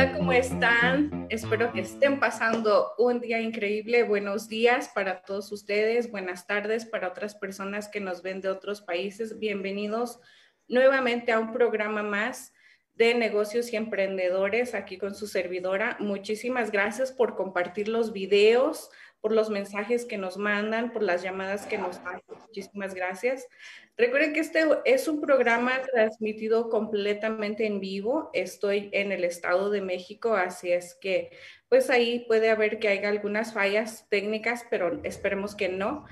Hola, ¿cómo están? Espero que estén pasando un día increíble. Buenos días para todos ustedes, buenas tardes para otras personas que nos ven de otros países. Bienvenidos nuevamente a un programa más de negocios y emprendedores aquí con su servidora. Muchísimas gracias por compartir los videos, por los mensajes que nos mandan, por las llamadas que nos dan. Muchísimas gracias. Recuerden que este es un programa transmitido completamente en vivo. Estoy en el Estado de México, así es que pues ahí puede haber que haya algunas fallas técnicas, pero esperemos que no.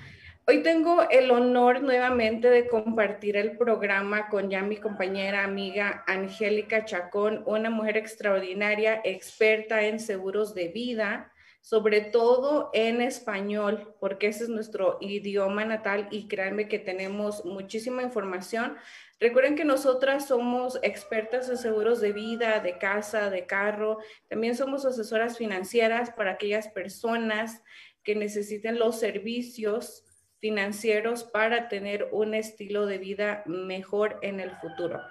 Hoy tengo el honor nuevamente de compartir el programa con ya mi compañera amiga Angélica Chacón, una mujer extraordinaria, experta en seguros de vida sobre todo en español, porque ese es nuestro idioma natal y créanme que tenemos muchísima información. Recuerden que nosotras somos expertas en seguros de vida, de casa, de carro. También somos asesoras financieras para aquellas personas que necesiten los servicios financieros para tener un estilo de vida mejor en el futuro.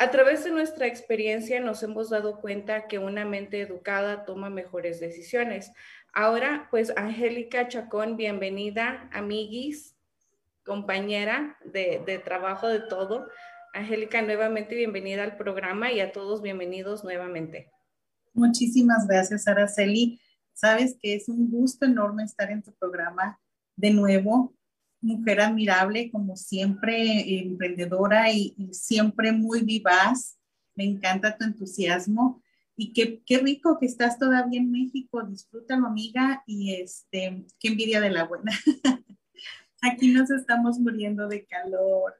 A través de nuestra experiencia nos hemos dado cuenta que una mente educada toma mejores decisiones. Ahora, pues, Angélica Chacón, bienvenida, amiguis, compañera de, trabajo de todo. Angélica, nuevamente bienvenida al programa y a todos bienvenidos nuevamente. Muchísimas gracias, Araceli. Sabes que es un gusto enorme estar en tu programa de nuevo mujer admirable, como siempre, emprendedora y, siempre muy vivaz. Me encanta tu entusiasmo y qué, qué, rico que estás todavía en México. Disfrútalo, amiga, y este, qué envidia de la buena. Aquí nos estamos muriendo de calor.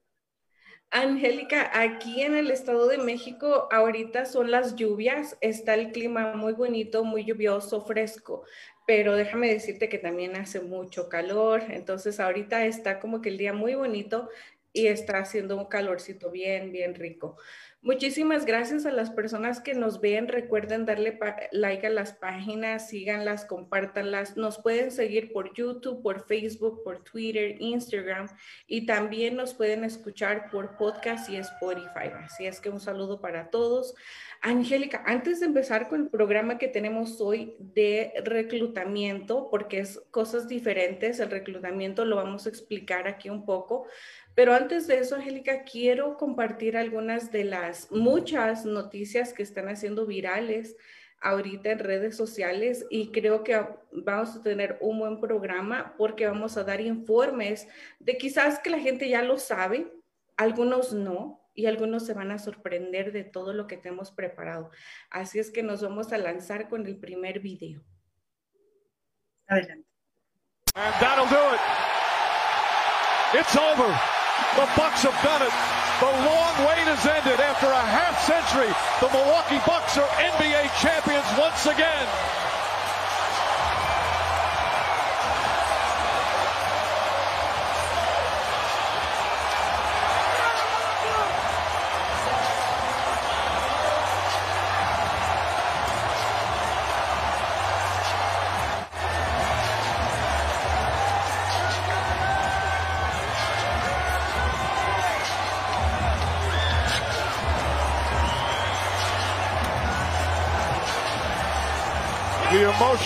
Angélica, aquí en el Estado de México ahorita son las lluvias, está el clima muy bonito, muy lluvioso, fresco, pero déjame decirte que también hace mucho calor, entonces ahorita está como que el día muy bonito y está haciendo un calorcito bien, bien rico. Muchísimas gracias a las personas que nos ven. Recuerden darle like a las páginas, síganlas, compártanlas. Nos pueden seguir por YouTube, por Facebook, por Twitter, Instagram y también nos pueden escuchar por podcast y Spotify. Así es que un saludo para todos. Angélica, antes de empezar con el programa que tenemos hoy de reclutamiento, porque es cosas diferentes, el reclutamiento lo vamos a explicar aquí un poco. Pero antes de eso, Angélica, quiero compartir algunas de las muchas noticias que están haciendo virales ahorita en redes sociales y creo que vamos a tener un buen programa porque vamos a dar informes de quizás que la gente ya lo sabe, algunos no, y algunos se van a sorprender de todo lo que tenemos preparado. Así es que nos vamos a lanzar con el primer video. Adelante. And that'll do it. It's over. The Bucks have done it. The long wait has ended after a half century. The Milwaukee Bucks are NBA champions once again.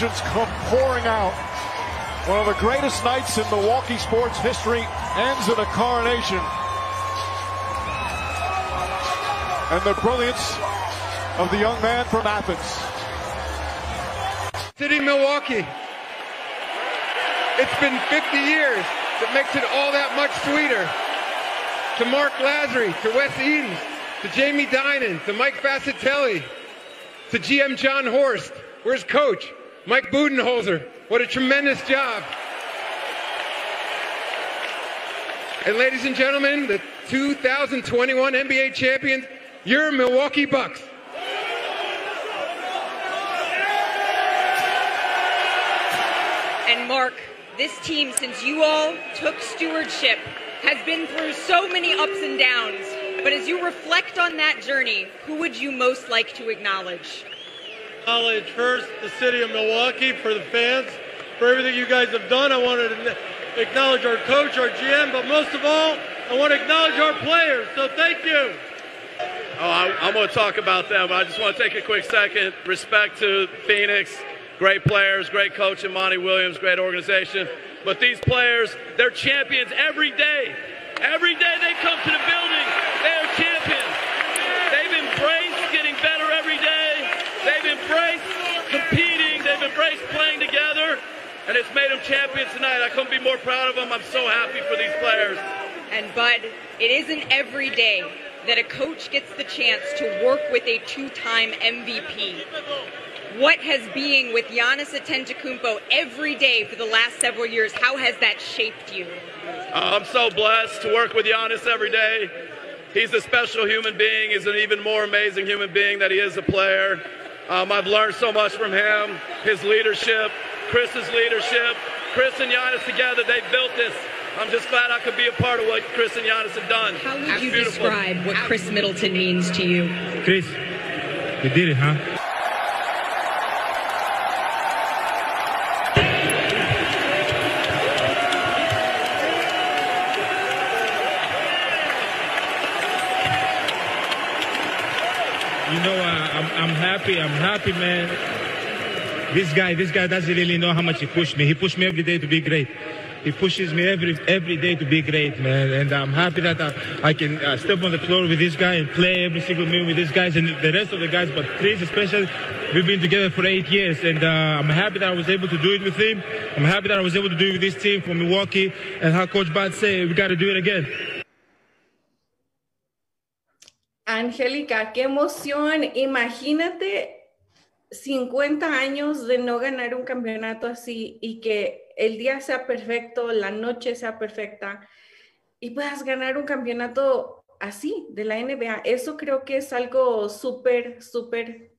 Emotions come pouring out. One of the greatest nights in Milwaukee sports history ends in a coronation. And the brilliance of the young man from Athens. City Milwaukee. It's been 50 years. That makes it all that much sweeter. To Mark Lazary, to Wes Edens, to Jamie Dinan, to Mike Fascitelli, to GM John Horst. Where's coach? Mike Budenholzer. What a tremendous job. And ladies and gentlemen, the 2021 NBA champions, your Milwaukee Bucks. And Mark, this team, since you all took stewardship, has been through so many ups and downs. But as you reflect on that journey, who would you most like to acknowledge? Acknowledge first the city of Milwaukee for the fans, for everything you guys have done. I wanted to acknowledge our coach, our GM, but most of all, I want to acknowledge our players. So thank you. Oh, I, I'm going to talk about them. But I just want to take a quick second. Respect to Phoenix, great players, great coach, and Monty Williams, great organization. But these players, they're champions every day. Every day they come to the building, they are champions. They've embraced getting better every day. They've embraced competing. They've embraced playing together. And it's made them champions tonight. I couldn't be more proud of them. I'm so happy for these players. And Bud, it isn't every day that a coach gets the chance to work with a two-time MVP. What has being with Giannis Antetokounmpo every day for the last several years, how has that shaped you? Uh, I'm so blessed to work with Giannis every day. He's a special human being. He's an even more amazing human being that he is a player. Um, I've learned so much from him, his leadership, Chris's leadership. Chris and Giannis together, they built this. I'm just glad I could be a part of what Chris and Giannis have done. How would It's you beautiful. describe what Chris Middleton means to you? Chris, you did it, huh? I'm, happy. I'm happy, man. This guy, this guy doesn't really know how much he pushed me. He pushed me every day to be great. He pushes me every every day to be great, man. And I'm happy that I, I can uh, step on the floor with this guy and play every single minute with these guys and the rest of the guys. But Chris, especially, we've been together for eight years, and uh, I'm happy that I was able to do it with him. I'm happy that I was able to do it with this team from Milwaukee. And how Coach Bad said, we got to do it again. Angélica, qué emoción. Imagínate 50 años de no ganar un campeonato así y que el día sea perfecto, la noche sea perfecta y puedas ganar un campeonato así de la NBA. Eso creo que es algo súper, súper,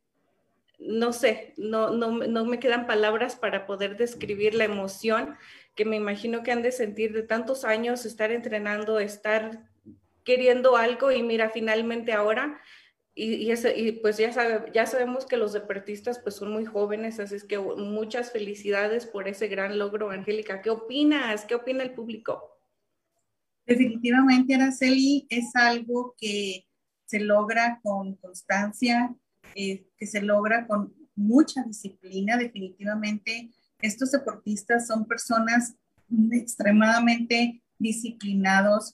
no sé, no, no, no me quedan palabras para poder describir la emoción que me imagino que han de sentir de tantos años, estar entrenando, estar queriendo algo y mira, finalmente ahora, y, pues ya, sabe, ya sabemos que los deportistas pues son muy jóvenes, así es que muchas felicidades por ese gran logro, Angélica. ¿Qué opinas? ¿Qué opina el público? Definitivamente, Araceli, es algo que se logra con constancia, eh, que se logra con mucha disciplina. Definitivamente, estos deportistas son personas extremadamente disciplinados,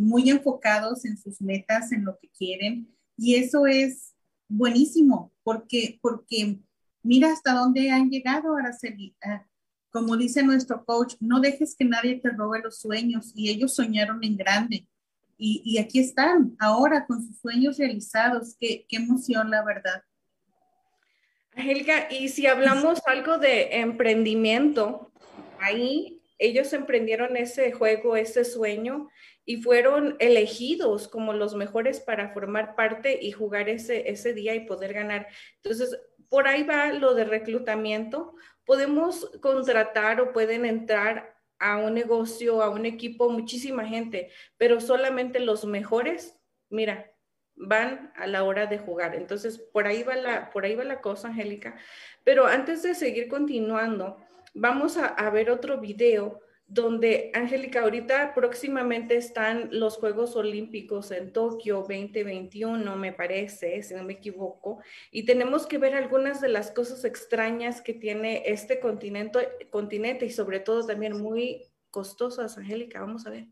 muy enfocados en sus metas, en lo que quieren. Y eso es buenísimo, porque, porque mira hasta dónde han llegado, Araceli. Ah, como dice nuestro coach, no dejes que nadie te robe los sueños y ellos soñaron en grande y, aquí están, ahora con sus sueños realizados. Qué, qué emoción, la verdad. Angélica, y si hablamos algo de emprendimiento, ahí ellos emprendieron ese juego, ese sueño, y fueron elegidos como los mejores para formar parte y jugar ese, ese día y poder ganar. Entonces, por ahí va lo de reclutamiento. Podemos contratar o pueden entrar a un negocio, a un equipo, muchísima gente, pero solamente los mejores, mira, van a la hora de jugar. Entonces, por ahí va la, por ahí va la cosa, Angélica. Pero antes de seguir continuando, vamos a, a ver otro video donde, Angélica, ahorita próximamente están los Juegos Olímpicos en Tokio 2021, me parece, si no me equivoco, y tenemos que ver algunas de las cosas extrañas que tiene este continente, continente y sobre todo también muy costosas, Angélica, vamos a ver.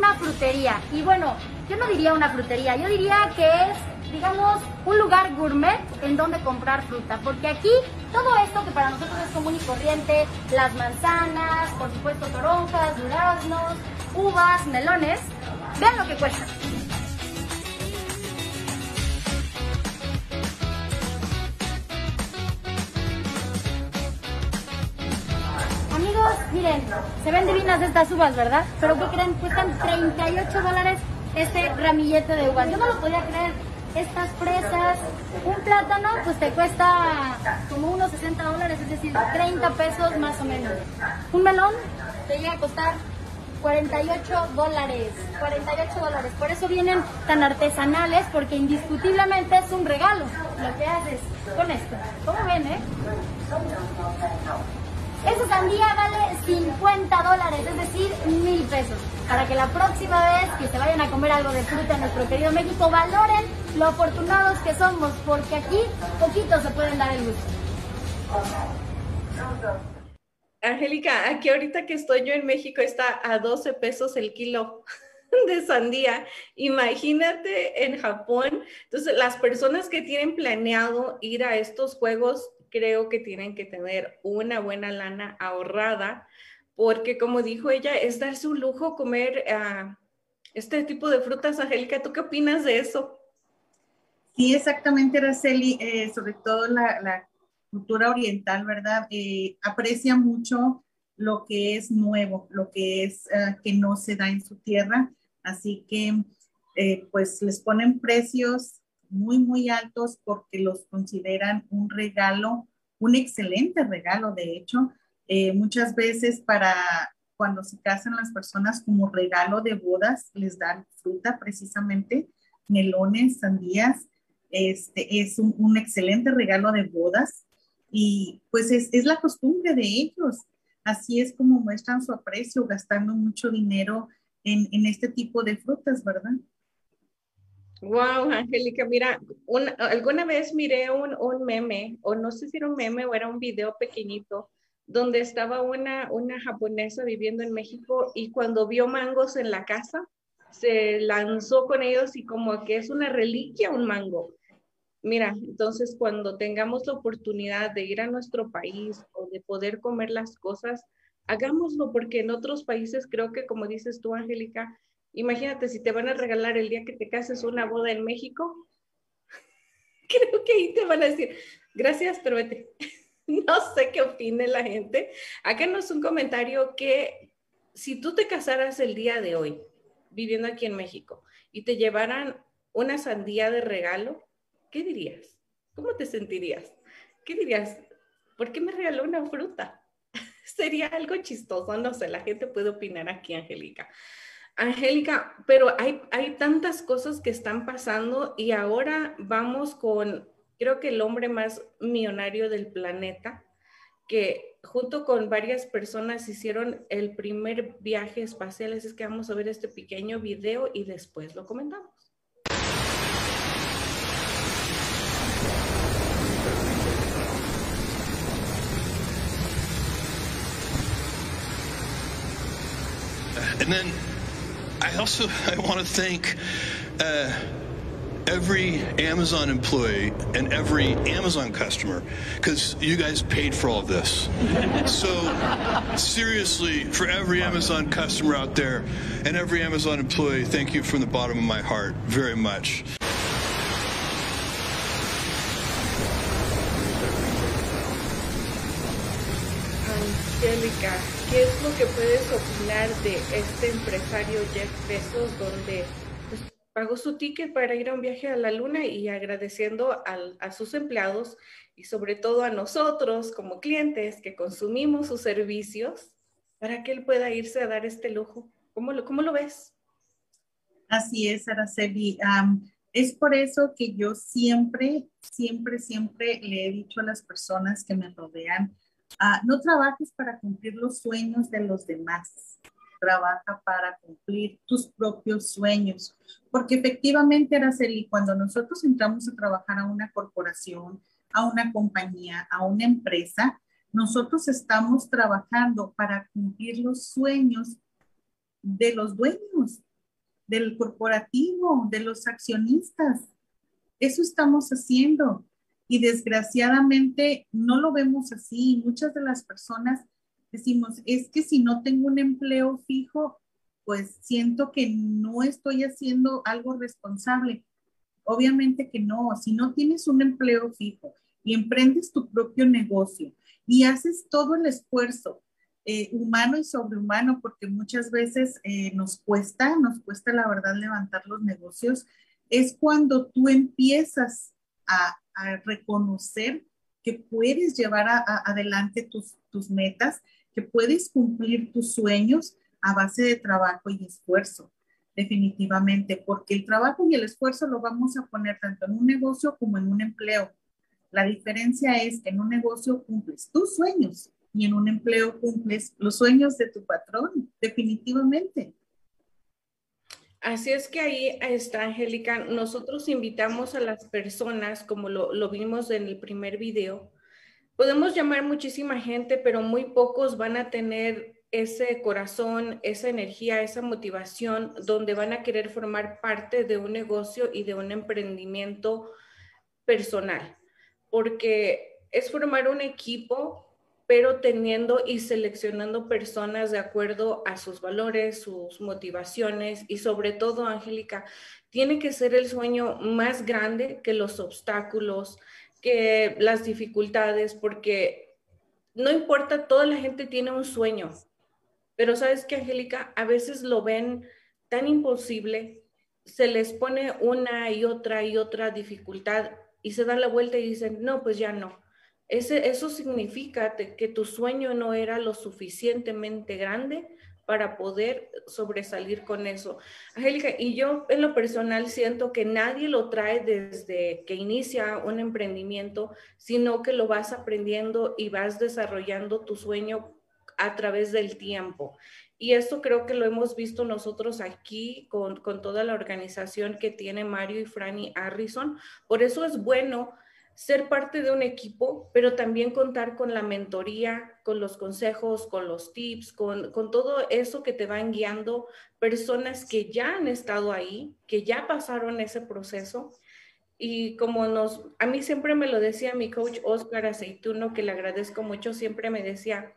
Una frutería, y bueno, yo no diría una frutería, yo diría que es digamos, un lugar gourmet en donde comprar fruta, porque aquí todo esto que para nosotros es común y corriente, las manzanas, por supuesto toronjas, duraznos, uvas, melones, vean lo que cuesta. Amigos, miren, se ven divinas estas uvas, ¿verdad? Pero ¿qué creen? Cuestan 38 dólares este ramillete de uvas. Yo no lo podía creer estas fresas, un plátano pues te cuesta como unos 60 dólares, es decir, 30 pesos más o menos. Un melón te llega a costar 48 dólares, 48 dólares. Por eso vienen tan artesanales, porque indiscutiblemente es un regalo lo que haces con esto. ¿Cómo ven, eh? Esa sandía vale 50 dólares, es decir, mil pesos. Para que la próxima vez que se vayan a comer algo de fruta en nuestro querido México, valoren lo afortunados que somos, porque aquí poquitos se pueden dar el gusto. Angélica, aquí ahorita que estoy yo en México está a 12 pesos el kilo de sandía. Imagínate en Japón. Entonces, las personas que tienen planeado ir a estos juegos, creo que tienen que tener una buena lana ahorrada, porque como dijo ella, es darse un lujo comer uh, este tipo de frutas. Angélica, ¿tú qué opinas de eso? Sí, exactamente, Araceli, eh, sobre todo la, cultura oriental, ¿verdad? Eh, aprecia mucho lo que es nuevo, lo que es eh, que no se da en su tierra. Así que, pues, les ponen precios muy, muy altos porque los consideran un regalo, un excelente regalo, de hecho. muchas veces para cuando se casan las personas como regalo de bodas, les dan fruta precisamente, melones, sandías, este, es un, excelente regalo de bodas y pues es, la costumbre de ellos. Así es como muestran su aprecio, gastando mucho dinero en, este tipo de frutas, ¿verdad? Wow, Angélica, mira, alguna vez miré un, un, meme, o no sé si era un meme o era un video pequeñito, donde estaba una, una japonesa viviendo en México y cuando vio mangos en la casa, se lanzó con ellos y como que es una reliquia un mango. Mira, entonces cuando tengamos la oportunidad de ir a nuestro país o de poder comer las cosas, hagámoslo porque en otros países creo que como dices tú, Angélica, imagínate si te van a regalar el día que te cases una boda en México, creo que ahí te van a decir, gracias, pero vete. No sé qué opine la gente. Háganos un comentario que si tú te casaras el día de hoy, viviendo aquí en México, y te llevaran una sandía de regalo, ¿qué dirías? ¿Cómo te sentirías? ¿Qué dirías? ¿Por qué me regaló una fruta? Sería algo chistoso, no sé, la gente puede opinar aquí, Angélica. Angélica, pero hay, hay tantas cosas que están pasando y ahora vamos con, creo que el hombre más millonario del planeta, que junto con varias personas hicieron el primer viaje espacial. Así es que vamos a ver este pequeño video y después lo comentamos. I also I want to thank uh, every Amazon employee and every Amazon customer because you guys paid for all of this. So, seriously, for every Amazon customer out there and every Amazon employee, thank you from the bottom of my heart very much. ¿Qué es lo que puedes opinar de este empresario Jeff Bezos donde pues, pagó su ticket para ir a un viaje a la luna y agradeciendo a sus empleados y sobre todo a nosotros como clientes que consumimos sus servicios para que él pueda irse a dar este lujo? ¿Cómo lo, cómo lo ves? Así es, Araceli. es por eso que yo siempre, siempre, siempre le he dicho a las personas que me rodean, Ah, no trabajes para cumplir los sueños de los demás, trabaja para cumplir tus propios sueños. Porque efectivamente, Araceli, cuando nosotros entramos a trabajar a una corporación, a una compañía, a una empresa, nosotros estamos trabajando para cumplir los sueños de los dueños, del corporativo, de los accionistas. Eso estamos haciendo. Y desgraciadamente no lo vemos así. Muchas de las personas decimos, es que si no tengo un empleo fijo, pues siento que no estoy haciendo algo responsable. Obviamente que no. Si no tienes un empleo fijo y emprendes tu propio negocio y haces todo el esfuerzo eh, humano y sobrehumano, porque muchas veces eh, nos cuesta, nos cuesta la verdad levantar los negocios, es cuando tú empiezas a, a reconocer que puedes llevar adelante tus, tus metas, que puedes cumplir tus sueños a base de trabajo y esfuerzo, definitivamente, porque el trabajo y el esfuerzo lo vamos a poner tanto en un negocio como en un empleo. La diferencia es que en un negocio cumples tus sueños y en un empleo cumples los sueños de tu patrón, definitivamente. Así es que ahí está, Angélica. Nosotros invitamos a las personas, como lo, vimos en el primer video, podemos llamar muchísima gente, pero muy pocos van a tener ese corazón, esa energía, esa motivación, donde van a querer formar parte de un negocio y de un emprendimiento personal, porque es formar un equipo pero teniendo y seleccionando personas de acuerdo a sus valores, sus motivaciones y sobre todo, Angélica, tiene que ser el sueño más grande que los obstáculos, que las dificultades, porque no importa, toda la gente tiene un sueño, pero sabes que, Angélica, a veces lo ven tan imposible, se les pone una y otra y otra dificultad y se dan la vuelta y dicen, no, pues ya no eso significa que tu sueño no era lo suficientemente grande para poder sobresalir con eso. Angélica, y yo en lo personal siento que nadie lo trae desde que inicia un emprendimiento, sino que lo vas aprendiendo y vas desarrollando tu sueño a través del tiempo. Y esto creo que lo hemos visto nosotros aquí con toda la organización que tiene Mario y Franny Harrison. Por eso es bueno ser parte de un equipo, pero también contar con la mentoría, con los consejos, con los tips, con, todo eso que te van guiando personas que ya han estado ahí, que ya pasaron ese proceso. Y como nos, a mí siempre me lo decía mi coach Oscar Aceituno, que le agradezco mucho, siempre me decía,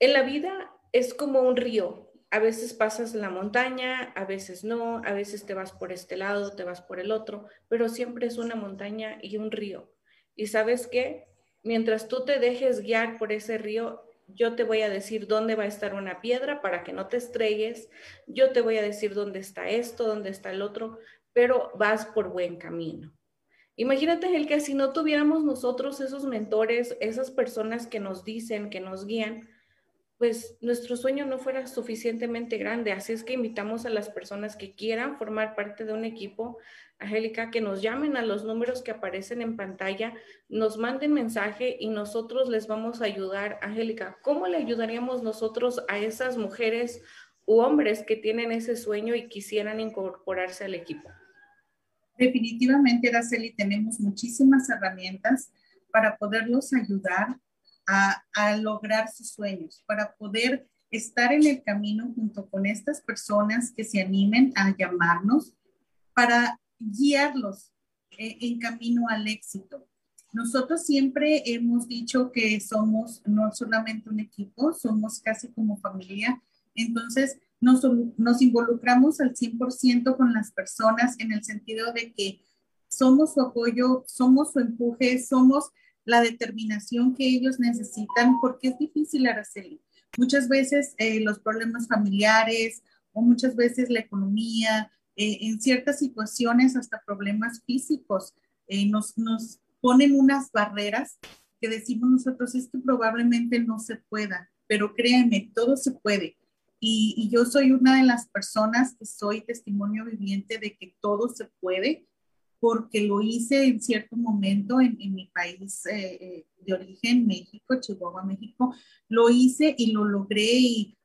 en la vida es como un río, a veces pasas la montaña, a veces no, a veces te vas por este lado, te vas por el otro, pero siempre es una montaña y un río. Y sabes qué, mientras tú te dejes guiar por ese río, yo te voy a decir dónde va a estar una piedra para que no te estrelles, yo te voy a decir dónde está esto, dónde está el otro, pero vas por buen camino. Imagínate, el que si no tuviéramos nosotros esos mentores, esas personas que nos dicen, que nos guían, pues nuestro sueño no fuera suficientemente grande. Así es que invitamos a las personas que quieran formar parte de un equipo, Angélica, que nos llamen a los números que aparecen en pantalla, nos manden mensaje y nosotros les vamos a ayudar. Angélica, ¿cómo le ayudaríamos nosotros a esas mujeres u hombres que tienen ese sueño y quisieran incorporarse al equipo? Definitivamente, Araceli, tenemos muchísimas herramientas para poderlos ayudar a, lograr sus sueños, para poder estar en el camino junto con estas personas que se animen a llamarnos, para guiarlos eh, en camino al éxito. Nosotros siempre hemos dicho que somos no solamente un equipo, somos casi como familia. Entonces, nos, nos involucramos al 100% con las personas en el sentido de que somos su apoyo, somos su empuje, somos la determinación que ellos necesitan, porque es difícil, Araceli. Muchas veces eh, los problemas familiares o muchas veces la economía, eh, en ciertas situaciones hasta problemas físicos, eh, nos, nos ponen unas barreras que decimos nosotros, es que probablemente no se pueda, pero créeme, todo se puede. Y, y, yo soy una de las personas que soy testimonio viviente de que todo se puede porque lo hice en cierto momento en, mi país eh, eh, de origen, México, Chihuahua, México. Lo hice y lo logré y,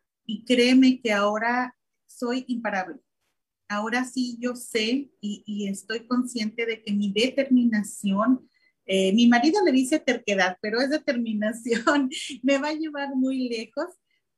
créeme que ahora soy imparable. Ahora sí yo sé y, estoy consciente de que mi determinación, eh, mi marido le dice terquedad, pero es determinación, me va a llevar muy lejos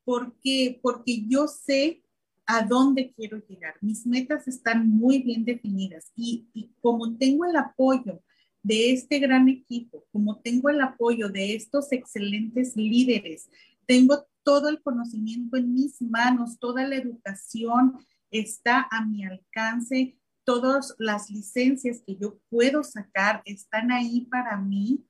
porque, porque yo sé a dónde quiero llegar. Mis metas están muy bien definidas y, como tengo el apoyo de este gran equipo, como tengo el apoyo de estos excelentes líderes, tengo todo el conocimiento en mis manos, toda la educación está a mi alcance, todas las licencias que yo puedo sacar están ahí para mí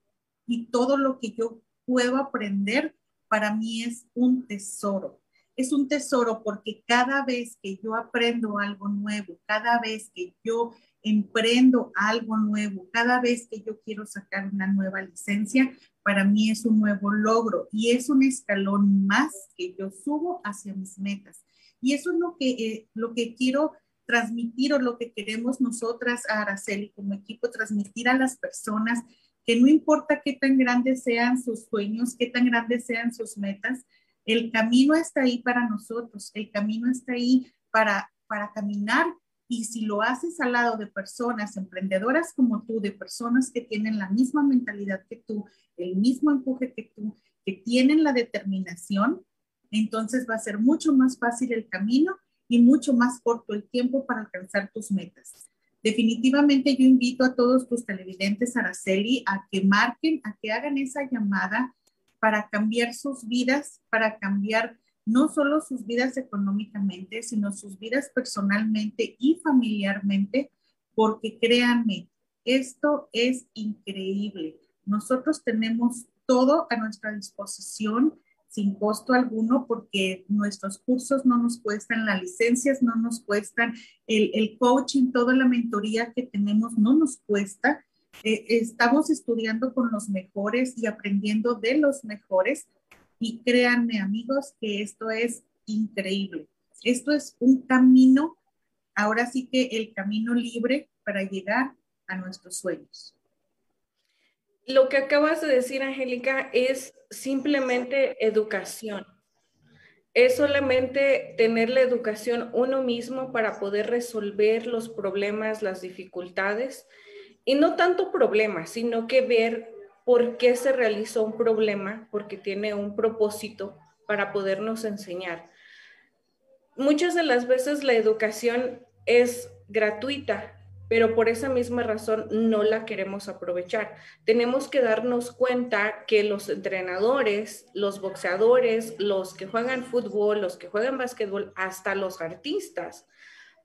y todo lo que yo puedo aprender para mí es un tesoro es un tesoro porque cada vez que yo aprendo algo nuevo, cada vez que yo emprendo algo nuevo, cada vez que yo quiero sacar una nueva licencia, para mí es un nuevo logro y es un escalón más que yo subo hacia mis metas. Y eso es lo que, eh, lo que quiero transmitir o lo que queremos nosotras a Araceli como equipo, transmitir a las personas que no importa qué tan grandes sean sus sueños, qué tan grandes sean sus metas, el camino está ahí para nosotros, el camino está ahí para, para caminar y si lo haces al lado de personas emprendedoras como tú, de personas que tienen la misma mentalidad que tú, el mismo empuje que tú, que tienen la determinación, entonces va a ser mucho más fácil el camino y mucho más corto el tiempo para alcanzar tus metas. Definitivamente yo invito a todos tus televidentes, Araceli, a que marquen, a que hagan esa llamada para cambiar sus vidas, para cambiar no solo sus vidas económicamente, sino sus vidas personalmente y familiarmente, porque créanme, esto es increíble. Nosotros tenemos todo a nuestra disposición sin costo alguno porque nuestros cursos no nos cuestan, las licencias no nos cuestan, el, el coaching, toda la mentoría que tenemos no nos cuesta eh, estamos estudiando con los mejores y aprendiendo de los mejores. Y créanme amigos que esto es increíble. Esto es un camino, ahora sí que el camino libre para llegar a nuestros sueños. Lo que acabas de decir, Angélica, es simplemente educación. Es solamente tener la educación uno mismo para poder resolver los problemas, las dificultades y no tanto problema, sino que ver por qué se realizó un problema, porque tiene un propósito para podernos enseñar. Muchas de las veces la educación es gratuita, pero por esa misma razón no la queremos aprovechar. Tenemos que darnos cuenta que los entrenadores, los boxeadores, los que juegan fútbol, los que juegan básquetbol, hasta los artistas,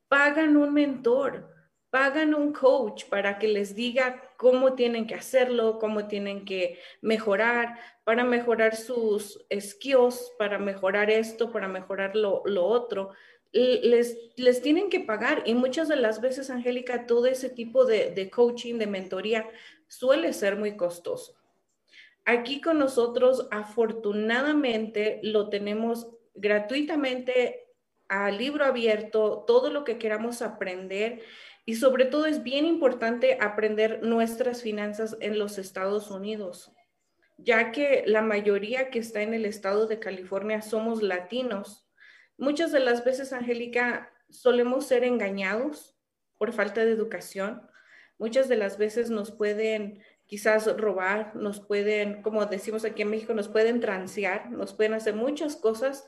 pagan un mentor pagan un coach para que les diga cómo tienen que hacerlo, cómo tienen que mejorar, para mejorar sus skills, para mejorar esto, para mejorar lo, otro. Les, les tienen que pagar y muchas de las veces, Angélica, todo ese tipo de, de coaching, de mentoría, suele ser muy costoso. Aquí con nosotros, afortunadamente, lo tenemos gratuitamente a libro abierto, todo lo que queramos aprender y sobre todo es bien importante aprender nuestras finanzas en los Estados Unidos, ya que la mayoría que está en el estado de California somos latinos. Muchas de las veces, Angélica, solemos ser engañados por falta de educación. Muchas de las veces nos pueden quizás robar, nos pueden, como decimos aquí en México, nos pueden transear, nos pueden hacer muchas cosas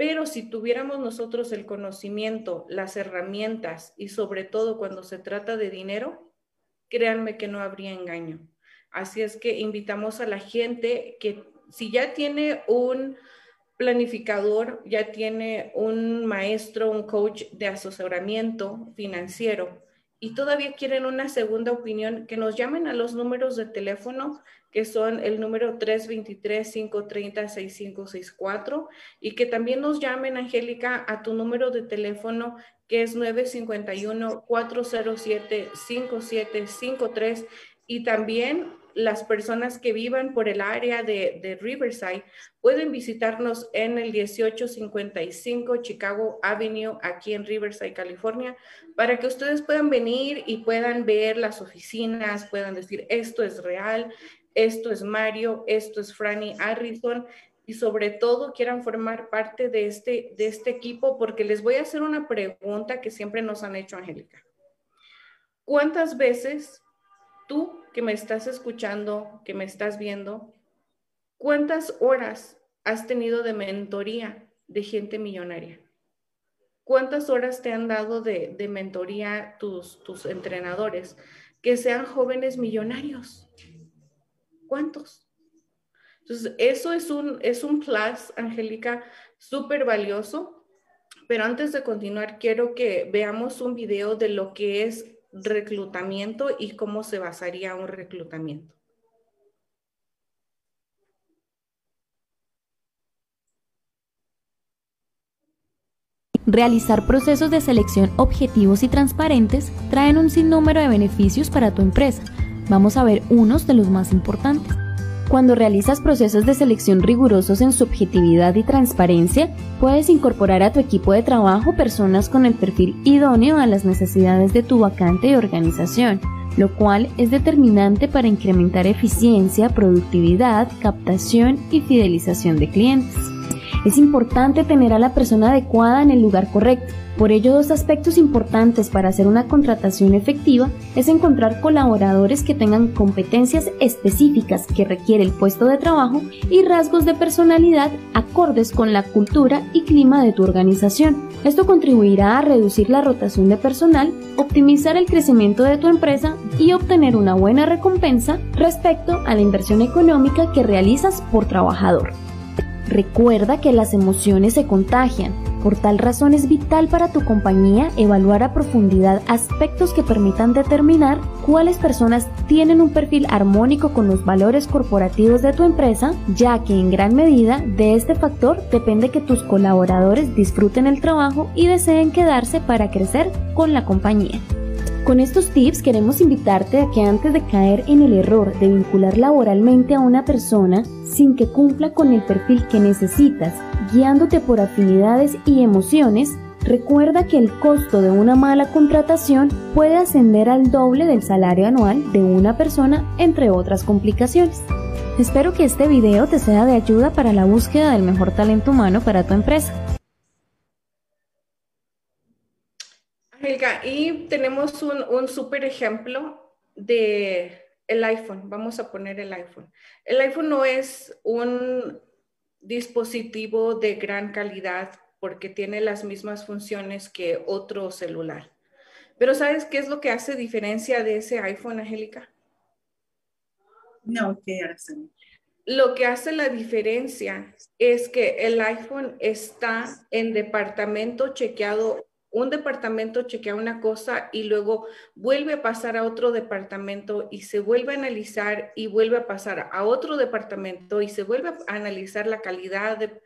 Pero si tuviéramos nosotros el conocimiento, las herramientas y sobre todo cuando se trata de dinero, créanme que no habría engaño. Así es que invitamos a la gente que si ya tiene un planificador, ya tiene un maestro, un coach de asesoramiento financiero y todavía quieren una segunda opinión, que nos llamen a los números de teléfono que son el número 323-530-6564 y que también nos llamen, Angélica, a tu número de teléfono que es 951-407-5753 y también las personas que vivan por el área de, Riverside pueden visitarnos en el 1855 Chicago Avenue, aquí en Riverside, California, para que ustedes puedan venir y puedan ver las oficinas, puedan decir, esto es real, esto es Mario, esto es Franny Harrison, y sobre todo quieran formar parte de este, de este equipo, porque les voy a hacer una pregunta que siempre nos han hecho, Angélica. ¿Cuántas veces tú que me estás escuchando, que me estás viendo, cuántas horas has tenido de mentoría de gente millonaria? ¿Cuántas horas te han dado de, mentoría tus, tus entrenadores que sean jóvenes millonarios? ¿Cuántos? Entonces, eso es un, es un plus, Angélica, súper valioso. Pero antes de continuar, quiero que veamos un video de lo que es reclutamiento y cómo se basaría un reclutamiento. Realizar procesos de selección objetivos y transparentes traen un sinnúmero de beneficios para tu empresa. Vamos a ver unos de los más importantes. Cuando realizas procesos de selección rigurosos en su objetividad y transparencia, puedes incorporar a tu equipo de trabajo personas con el perfil idóneo a las necesidades de tu vacante y organización, lo cual es determinante para incrementar eficiencia, productividad, captación y fidelización de clientes. Es importante tener a la persona adecuada en el lugar correcto por ello, dos aspectos importantes para hacer una contratación efectiva es encontrar colaboradores que tengan competencias específicas que requiere el puesto de trabajo y rasgos de personalidad acordes con la cultura y clima de tu organización. Esto contribuirá a reducir la rotación de personal, optimizar el crecimiento de tu empresa y obtener una buena recompensa respecto a la inversión económica que realizas por trabajador. Recuerda que las emociones se contagian. Por tal razón es vital para tu compañía evaluar a profundidad aspectos que permitan determinar cuáles personas tienen un perfil armónico con los valores corporativos de tu empresa, ya que en gran medida de este factor depende que tus colaboradores disfruten el trabajo y deseen quedarse para crecer con la compañía. Con estos tips queremos invitarte a que antes de caer en el error de vincular laboralmente a una persona sin que cumpla con el perfil que necesitas, guiándote por afinidades y emociones, recuerda que el costo de una mala contratación puede ascender al doble del salario anual de una persona, entre otras complicaciones. Espero que este video te sea de ayuda para la búsqueda del mejor talento humano para tu empresa. Y tenemos un, un súper ejemplo de el iPhone. Vamos a poner el iPhone. El iPhone no es un dispositivo de gran calidad porque tiene las mismas funciones que otro celular. Pero ¿sabes qué es lo que hace diferencia de ese iPhone, Angélica? No, ¿qué hace? Lo que hace la diferencia es que el iPhone está en departamento chequeado un departamento chequea una cosa y luego vuelve a pasar a otro departamento y se vuelve a analizar y vuelve a pasar a otro departamento y se vuelve a analizar la calidad de,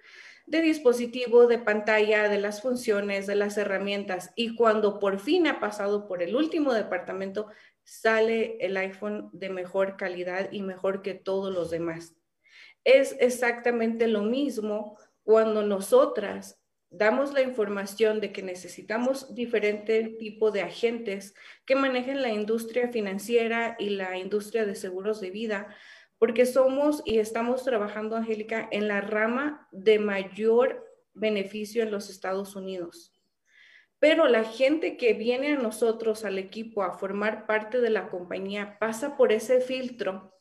dispositivo, de pantalla, de las funciones, de las herramientas. Y cuando por fin ha pasado por el último departamento, sale el iPhone de mejor calidad y mejor que todos los demás. Es exactamente lo mismo cuando nosotras damos la información de que necesitamos diferente tipo de agentes que manejen la industria financiera y la industria de seguros de vida, porque somos y estamos trabajando, Angélica, en la rama de mayor beneficio en los Estados Unidos. Pero la gente que viene a nosotros, al equipo, a formar parte de la compañía, pasa por ese filtro.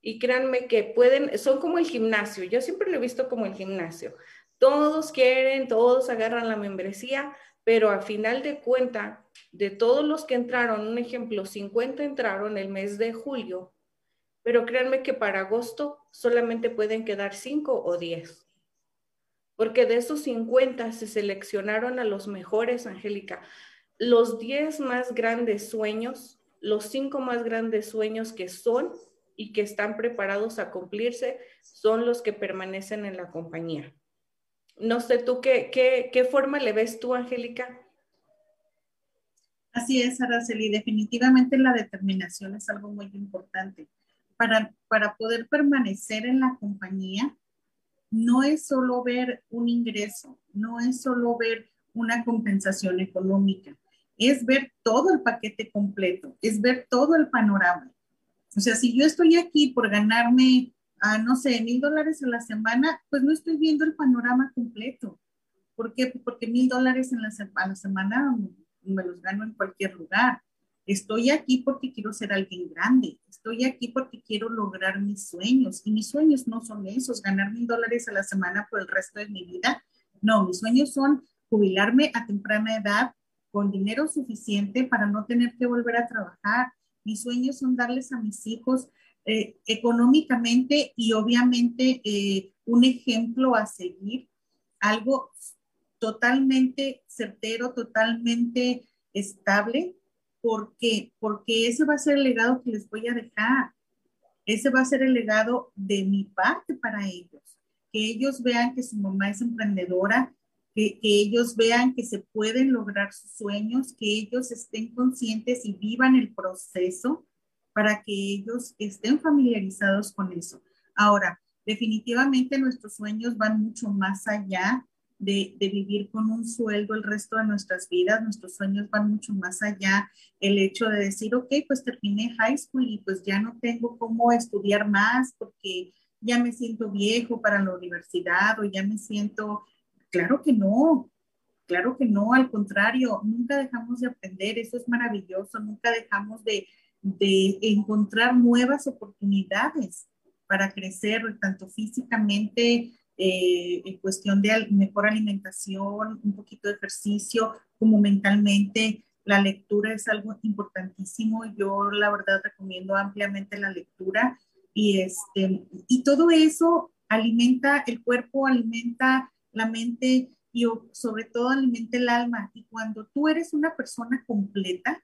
Y créanme que pueden, son como el gimnasio, yo siempre lo he visto como el gimnasio Todos quieren, todos agarran la membresía, pero a final de cuenta, de todos los que entraron, un ejemplo, 50 entraron el mes de julio, pero créanme que para agosto solamente pueden quedar 5 o 10. Porque de esos 50 se seleccionaron a los mejores, Angélica. Los 10 más grandes sueños, los 5 más grandes sueños que son y que están preparados a cumplirse, son los que permanecen en la compañía. No sé tú qué, qué, qué forma le ves tú, Angélica. Así es, Araceli. Definitivamente la determinación es algo muy importante. Para, para poder permanecer en la compañía, no es solo ver un ingreso, no es solo ver una compensación económica, es ver todo el paquete completo, es ver todo el panorama. O sea, si yo estoy aquí por ganarme a, no sé, mil dólares a la semana, pues no estoy viendo el panorama completo. ¿Por qué? Porque mil dólares a la semana me los gano en cualquier lugar. Estoy aquí porque quiero ser alguien grande. Estoy aquí porque quiero lograr mis sueños. Y mis sueños no son esos, ganar mil dólares a la semana por el resto de mi vida. No, mis sueños son jubilarme a temprana edad con dinero suficiente para no tener que volver a trabajar. Mis sueños son darles a mis hijos eh, económicamente y obviamente eh, un ejemplo a seguir, algo totalmente certero, totalmente estable. ¿Por? Porque ese va a ser el legado que les voy a dejar. Ese va a ser el legado de mi parte para ellos. Que ellos vean que su mamá es emprendedora, que, que, ellos vean que se pueden lograr sus sueños, que ellos estén conscientes y vivan el proceso para que ellos estén familiarizados con eso. Ahora, definitivamente nuestros sueños van mucho más allá de, de, vivir con un sueldo el resto de nuestras vidas. Nuestros sueños van mucho más allá. El hecho de decir, ok, pues terminé high school y pues ya no tengo cómo estudiar más porque ya me siento viejo para la universidad o ya me siento, claro que no, claro que no, al contrario, nunca dejamos de aprender, eso es maravilloso, nunca dejamos de, de encontrar nuevas oportunidades para crecer, tanto físicamente, eh, en cuestión de mejor alimentación, un poquito de ejercicio, como mentalmente. La lectura es algo importantísimo. Yo la verdad recomiendo ampliamente la lectura y, este, y todo eso alimenta el cuerpo, alimenta la mente y sobre todo alimenta el alma. Y cuando tú eres una persona completa,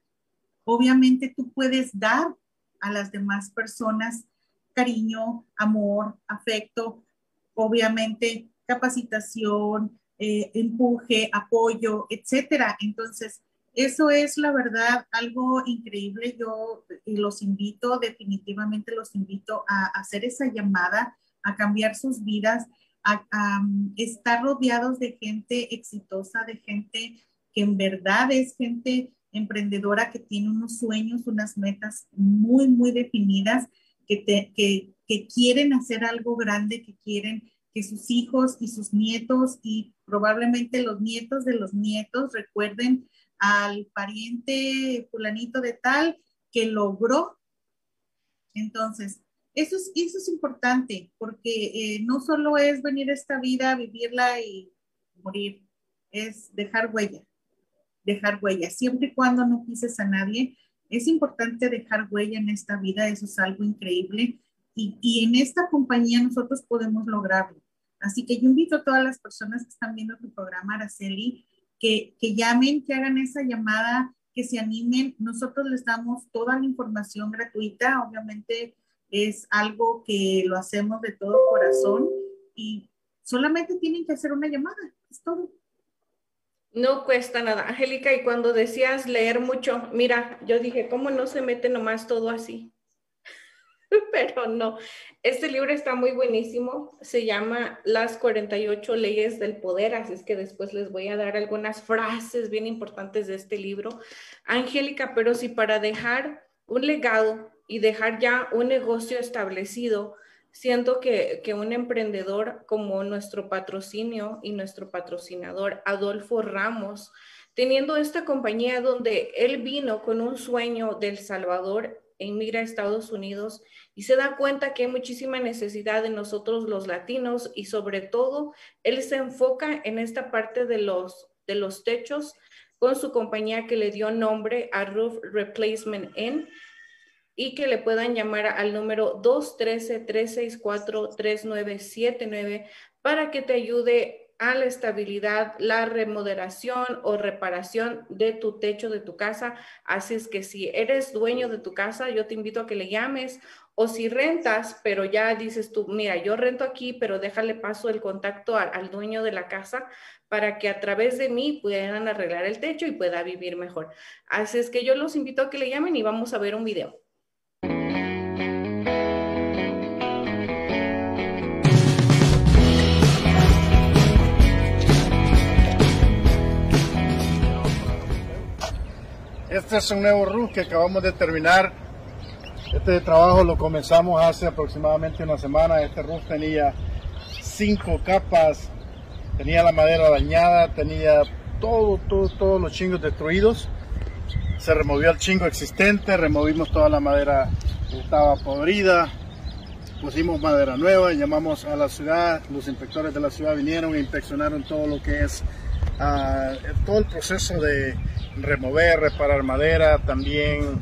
obviamente tú puedes dar a las demás personas cariño, amor, afecto, obviamente capacitación, eh, empuje, apoyo, etcétera. Entonces, eso es la verdad algo increíble. Yo los invito, definitivamente los invito a hacer esa llamada, a cambiar sus vidas, a, um, estar rodeados de gente exitosa, de gente que en verdad es gente emprendedora que tiene unos sueños, unas metas muy, muy definidas, que, quieren hacer algo grande, que quieren que sus hijos y sus nietos y probablemente los nietos de los nietos recuerden al pariente fulanito de tal que logró. Entonces, eso es, eso es importante porque eh, no solo es venir a esta vida, vivirla y morir, es dejar huella dejar huella, siempre y cuando no pises a nadie. Es importante dejar huella en esta vida, eso es algo increíble. Y, y en esta compañía nosotros podemos lograrlo. Así que yo invito a todas las personas que están viendo tu programa, Araceli, que, que llamen, que hagan esa llamada, que se animen. Nosotros les damos toda la información gratuita. Obviamente es algo que lo hacemos de todo corazón y solamente tienen que hacer una llamada. Es todo. No cuesta nada. Angélica, y cuando decías leer mucho, mira, yo dije, ¿cómo no se mete nomás todo así? Pero no, este libro está muy buenísimo. Se llama Las 48 leyes del poder, así es que después les voy a dar algunas frases bien importantes de este libro. Angélica, pero si para dejar un legado y dejar ya un negocio establecido, siento que, un emprendedor como nuestro patrocinio y nuestro patrocinador, Adolfo Ramos, teniendo esta compañía donde él vino con un sueño del Salvador e inmigra a Estados Unidos y se da cuenta que hay muchísima necesidad en nosotros los latinos y sobre todo él se enfoca en esta parte de los, de los techos con su compañía que le dio nombre a Roof Replacement Inn y que le puedan llamar al número 213-364-3979 para que te ayude a la estabilidad, la remodelación o reparación de tu techo de tu casa. Así es que si eres dueño de tu casa, yo te invito a que le llames o si rentas, pero ya dices tú, mira, yo rento aquí, pero déjale paso el contacto al, dueño de la casa para que a través de mí puedan arreglar el techo y pueda vivir mejor. Así es que yo los invito a que le llamen y vamos a ver un video. Este es un nuevo roof que acabamos de terminar. Este trabajo lo comenzamos hace aproximadamente una semana. Este roof tenía cinco capas, tenía la madera dañada, tenía todo, todo, todos los chingos destruidos. Se removió el chingo existente, removimos toda la madera que estaba podrida, pusimos madera nueva, llamamos a la ciudad, los inspectores de la ciudad vinieron e inspeccionaron todo lo que es todo el proceso de remover, reparar madera, también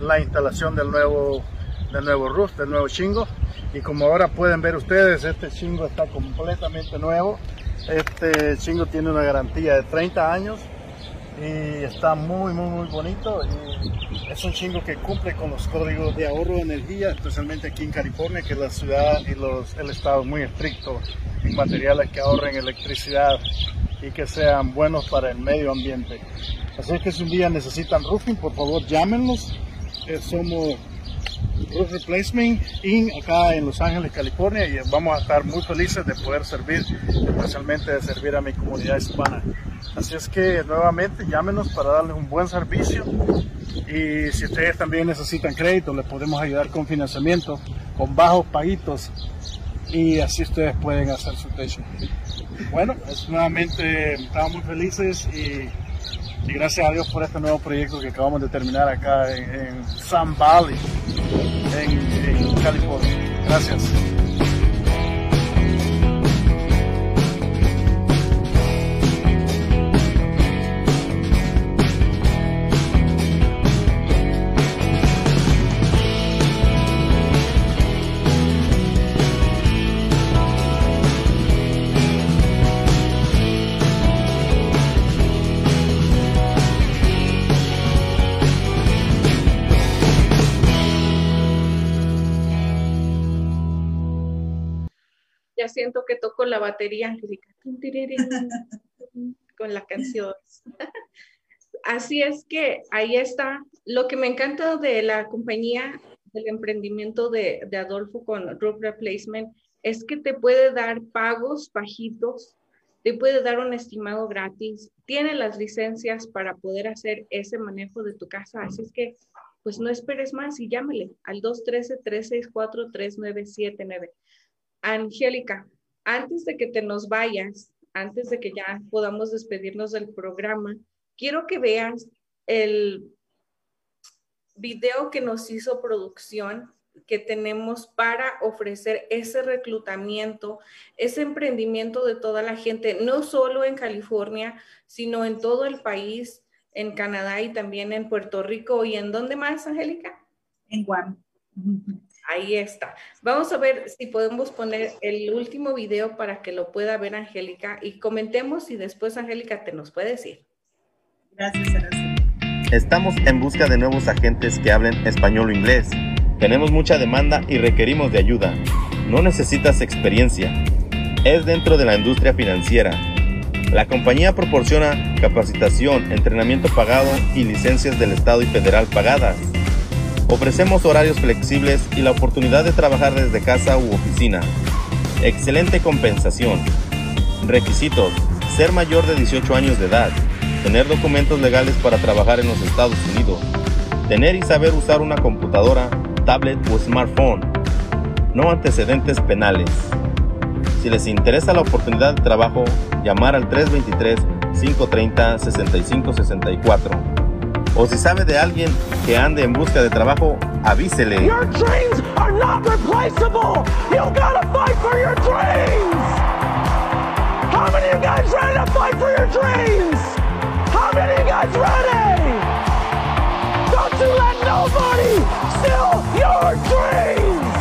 la instalación del nuevo, del nuevo roof, del nuevo chingo. Y como ahora pueden ver ustedes, este chingo está completamente nuevo. Este chingo tiene una garantía de 30 años y está muy, muy, muy bonito. Y es un chingo que cumple con los códigos de ahorro de energía, especialmente aquí en California, que la ciudad y los, el estado es muy estricto en materiales que ahorren electricidad y que sean buenos para el medio ambiente. Así que si un día necesitan roofing, por favor llámenos. Eh, somos Roof Replacement Inc. acá en Los Ángeles, California y vamos a estar muy felices de poder servir, especialmente de servir a mi comunidad hispana. Así es que nuevamente llámenos para darles un buen servicio y si ustedes también necesitan crédito, les podemos ayudar con financiamiento, con bajos paguitos y así ustedes pueden hacer su techo. Bueno, es, nuevamente estamos muy felices y gracias a Dios por este nuevo proyecto que acabamos de terminar acá en, en Sun Valley, en California. Gracias. Siento que toco la batería, Angélica, con la canción. Así es que ahí está. Lo que me encanta de la compañía, del emprendimiento de, de Adolfo con Roof Replacement, es que te puede dar pagos bajitos, te puede dar un estimado gratis, tiene las licencias para poder hacer ese manejo de tu casa. Así es que, pues no esperes más y llámale al 213-364-3979. Angélica, antes de que te nos vayas, antes de que ya podamos despedirnos del programa, quiero que veas el video que nos hizo producción que tenemos para ofrecer ese reclutamiento, ese emprendimiento de toda la gente, no solo en California, sino en todo el país, en Canadá y también en Puerto Rico. ¿Y en dónde más, Angélica? En Guam. Ahí está. Vamos a ver si podemos poner el último video para que lo pueda ver Angélica y comentemos y después Angélica te nos puede decir. Gracias, Estamos en busca de nuevos agentes que hablen español o inglés. Tenemos mucha demanda y requerimos de ayuda. No necesitas experiencia. Es dentro de la industria financiera. La compañía proporciona capacitación, entrenamiento pagado y licencias del Estado y federal pagadas. Ofrecemos horarios flexibles y la oportunidad de trabajar desde casa u oficina. Excelente compensación. Requisitos. Ser mayor de 18 años de edad. Tener documentos legales para trabajar en los Estados Unidos. Tener y saber usar una computadora, tablet o smartphone. No antecedentes penales. Si les interesa la oportunidad de trabajo, llamar al 323-530-6564 o si sabe de alguien que ande en busca de trabajo, avísele. Your dreams are not replaceable. You gotta fight for your dreams. How many of you guys ready to fight for your dreams? How many of you guys ready? Don't you let nobody steal your dreams.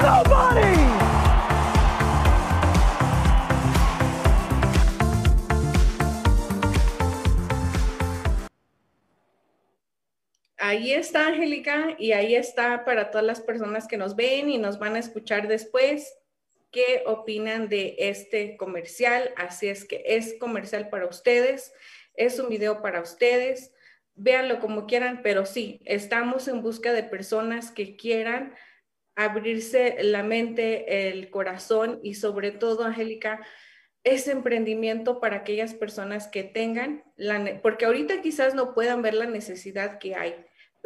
Nobody. Ahí está, Angélica, y ahí está para todas las personas que nos ven y nos van a escuchar después. ¿Qué opinan de este comercial? Así es que es comercial para ustedes, es un video para ustedes. Véanlo como quieran, pero sí, estamos en busca de personas que quieran abrirse la mente, el corazón y sobre todo, Angélica, ese emprendimiento para aquellas personas que tengan, porque ahorita quizás no puedan ver la necesidad que hay,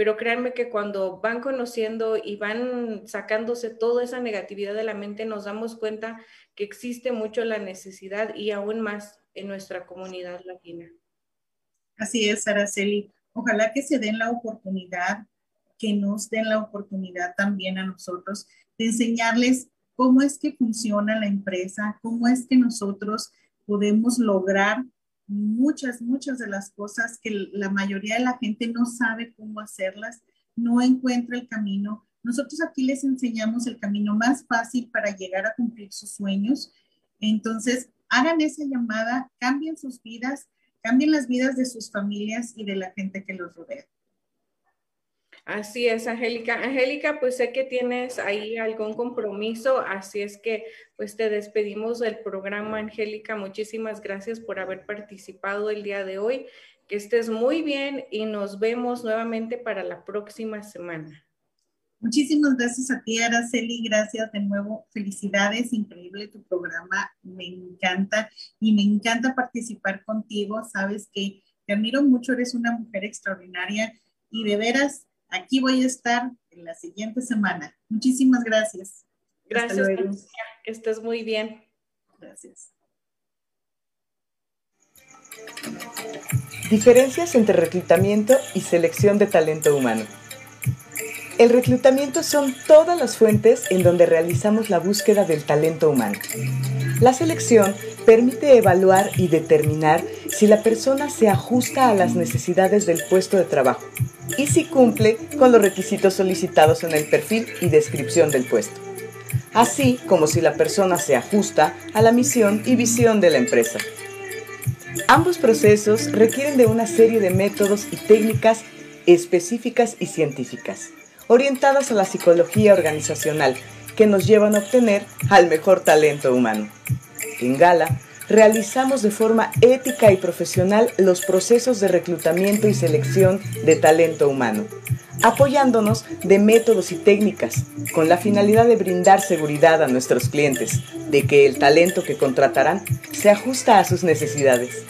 pero créanme que cuando van conociendo y van sacándose toda esa negatividad de la mente, nos damos cuenta que existe mucho la necesidad y aún más en nuestra comunidad latina. Así es, Araceli. Ojalá que se den la oportunidad, que nos den la oportunidad también a nosotros de enseñarles cómo es que funciona la empresa, cómo es que nosotros podemos lograr muchas, muchas de las cosas que la mayoría de la gente no sabe cómo hacerlas, no encuentra el camino. Nosotros aquí les enseñamos el camino más fácil para llegar a cumplir sus sueños. Entonces, hagan esa llamada, cambien sus vidas, cambien las vidas de sus familias y de la gente que los rodea. Así es, Angélica. Angélica, pues sé que tienes ahí algún compromiso, así es que pues te despedimos del programa, Angélica. Muchísimas gracias por haber participado el día de hoy. Que estés muy bien y nos vemos nuevamente para la próxima semana. Muchísimas gracias a ti, Araceli. Gracias de nuevo. Felicidades, increíble tu programa. Me encanta y me encanta participar contigo. Sabes que te admiro mucho, eres una mujer extraordinaria y de veras Aquí voy a estar en la siguiente semana. Muchísimas gracias. Gracias, que estés muy bien. Gracias. Diferencias entre reclutamiento y selección de talento humano. El reclutamiento son todas las fuentes en donde realizamos la búsqueda del talento humano. La selección permite evaluar y determinar si la persona se ajusta a las necesidades del puesto de trabajo y si cumple con los requisitos solicitados en el perfil y descripción del puesto, así como si la persona se ajusta a la misión y visión de la empresa. Ambos procesos requieren de una serie de métodos y técnicas específicas y científicas, orientadas a la psicología organizacional, que nos llevan a obtener al mejor talento humano. En Gala, realizamos de forma ética y profesional los procesos de reclutamiento y selección de talento humano, apoyándonos de métodos y técnicas con la finalidad de brindar seguridad a nuestros clientes de que el talento que contratarán se ajusta a sus necesidades.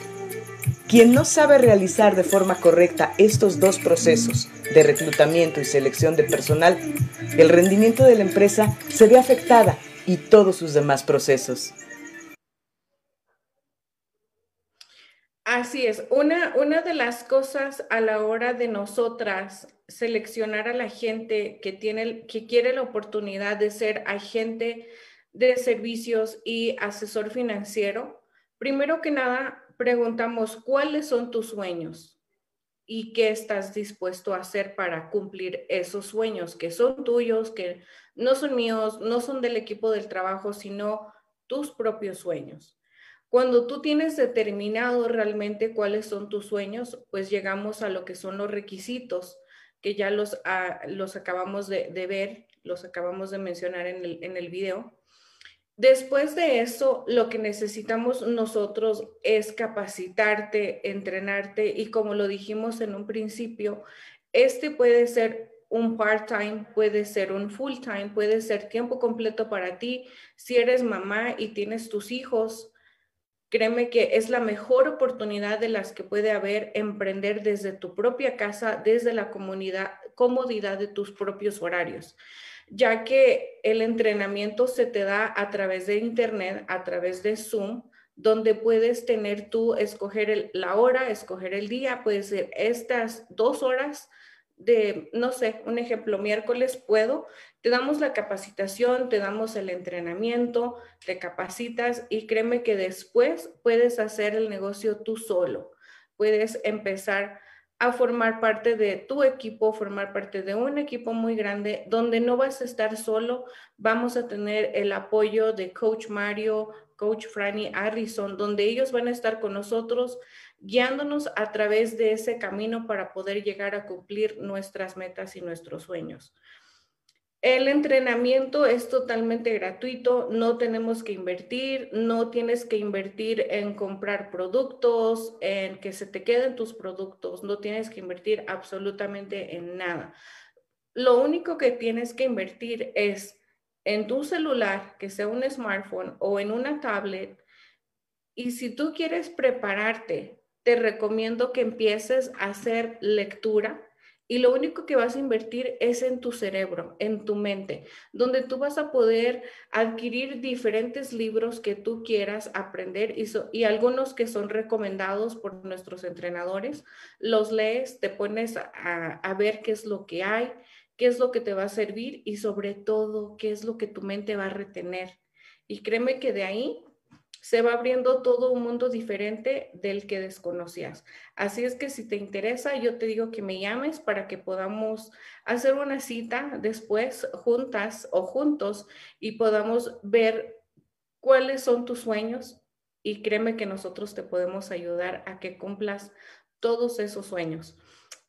Quien no sabe realizar de forma correcta estos dos procesos de reclutamiento y selección de personal, el rendimiento de la empresa se ve afectada y todos sus demás procesos. Así es. Una, una de las cosas a la hora de nosotras seleccionar a la gente que, tiene, que quiere la oportunidad de ser agente de servicios y asesor financiero, primero que nada preguntamos cuáles son tus sueños y qué estás dispuesto a hacer para cumplir esos sueños que son tuyos, que no son míos, no son del equipo del trabajo, sino tus propios sueños. Cuando tú tienes determinado realmente cuáles son tus sueños, pues llegamos a lo que son los requisitos, que ya los, ah, los acabamos de, ver, los acabamos de mencionar en el, en el video. Después de eso, lo que necesitamos nosotros es capacitarte, entrenarte y como lo dijimos en un principio, este puede ser un part-time, puede ser un full-time, puede ser tiempo completo para ti. Si eres mamá y tienes tus hijos, Créeme que es la mejor oportunidad de las que puede haber emprender desde tu propia casa, desde la comunidad, comodidad de tus propios horarios, ya que el entrenamiento se te da a través de Internet, a través de Zoom, donde puedes tener tú, escoger la hora, escoger el día, puede ser estas dos horas de, no sé, un ejemplo, miércoles puedo, te damos la capacitación, te damos el entrenamiento, te capacitas y créeme que después puedes hacer el negocio tú solo. Puedes empezar a formar parte de tu equipo, formar parte de un equipo muy grande donde no vas a estar solo, vamos a tener el apoyo de Coach Mario, Coach Franny Harrison, donde ellos van a estar con nosotros guiándonos a través de ese camino para poder llegar a cumplir nuestras metas y nuestros sueños. El entrenamiento es totalmente gratuito, no tenemos que invertir, no tienes que invertir en comprar productos, en que se te queden tus productos, no tienes que invertir absolutamente en nada. Lo único que tienes que invertir es en tu celular, que sea un smartphone o en una tablet. Y si tú quieres prepararte, te recomiendo que empieces a hacer lectura y lo único que vas a invertir es en tu cerebro, en tu mente, donde tú vas a poder adquirir diferentes libros que tú quieras aprender y, y algunos que son recomendados por nuestros entrenadores. Los lees, te pones a, a ver qué es lo que hay, qué es lo que te va a servir y sobre todo qué es lo que tu mente va a retener. Y créeme que de ahí se va abriendo todo un mundo diferente del que desconocías. Así es que si te interesa, yo te digo que me llames para que podamos hacer una cita después juntas o juntos y podamos ver cuáles son tus sueños y créeme que nosotros te podemos ayudar a que cumplas todos esos sueños.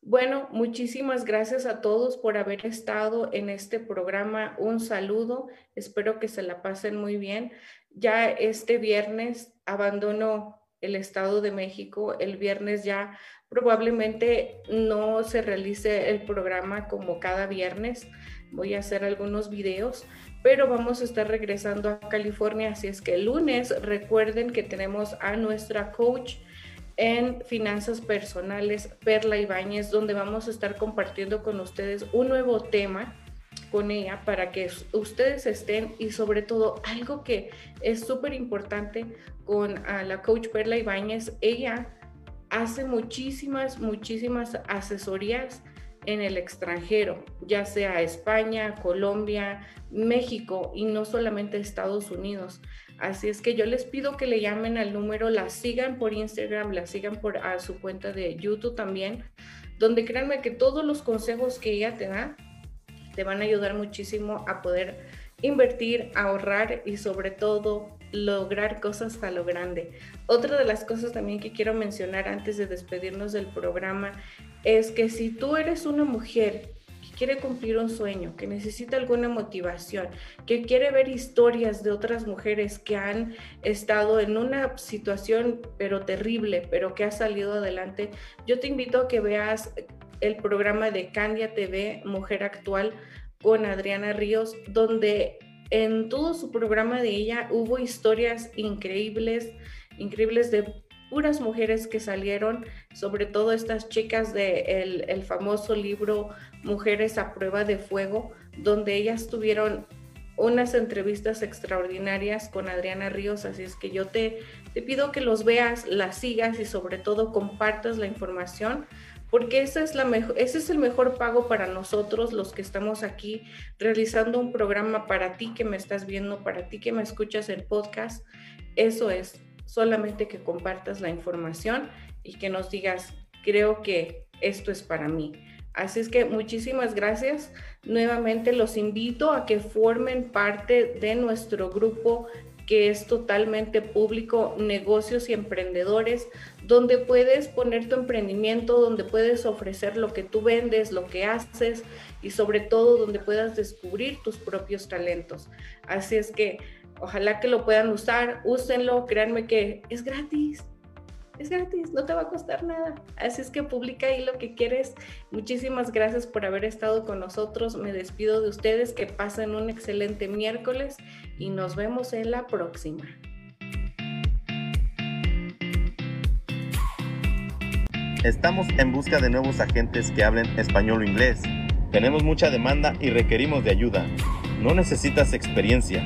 Bueno, muchísimas gracias a todos por haber estado en este programa. Un saludo. Espero que se la pasen muy bien. Ya este viernes abandono el Estado de México. El viernes ya probablemente no se realice el programa como cada viernes. Voy a hacer algunos videos, pero vamos a estar regresando a California. Así es que el lunes recuerden que tenemos a nuestra coach en finanzas personales, Perla Ibáñez, donde vamos a estar compartiendo con ustedes un nuevo tema con ella para que ustedes estén y sobre todo algo que es súper importante con la coach Perla Ibáñez, ella hace muchísimas, muchísimas asesorías en el extranjero, ya sea España, Colombia, México y no solamente Estados Unidos. Así es que yo les pido que le llamen al número, la sigan por Instagram, la sigan por a su cuenta de YouTube también, donde créanme que todos los consejos que ella te da te van a ayudar muchísimo a poder invertir, ahorrar y sobre todo lograr cosas a lo grande. Otra de las cosas también que quiero mencionar antes de despedirnos del programa es que si tú eres una mujer quiere cumplir un sueño, que necesita alguna motivación, que quiere ver historias de otras mujeres que han estado en una situación pero terrible, pero que ha salido adelante, yo te invito a que veas el programa de Candia TV Mujer Actual con Adriana Ríos, donde en todo su programa de ella hubo historias increíbles, increíbles de puras mujeres que salieron, sobre todo estas chicas del de el famoso libro Mujeres a prueba de fuego, donde ellas tuvieron unas entrevistas extraordinarias con Adriana Ríos, así es que yo te, te pido que los veas, las sigas y sobre todo compartas la información porque esa es la ese es el mejor pago para nosotros los que estamos aquí realizando un programa para ti que me estás viendo, para ti que me escuchas el podcast. Eso es solamente que compartas la información y que nos digas, creo que esto es para mí. Así es que muchísimas gracias. Nuevamente los invito a que formen parte de nuestro grupo que es totalmente público, negocios y emprendedores, donde puedes poner tu emprendimiento, donde puedes ofrecer lo que tú vendes, lo que haces y sobre todo donde puedas descubrir tus propios talentos. Así es que ojalá que lo puedan usar, úsenlo, créanme que es gratis, es gratis, no te va a costar nada. Así es que publica ahí lo que quieres. Muchísimas gracias por haber estado con nosotros. Me despido de ustedes, que pasen un excelente miércoles y nos vemos en la próxima. Estamos en busca de nuevos agentes que hablen español o inglés. Tenemos mucha demanda y requerimos de ayuda. No necesitas experiencia.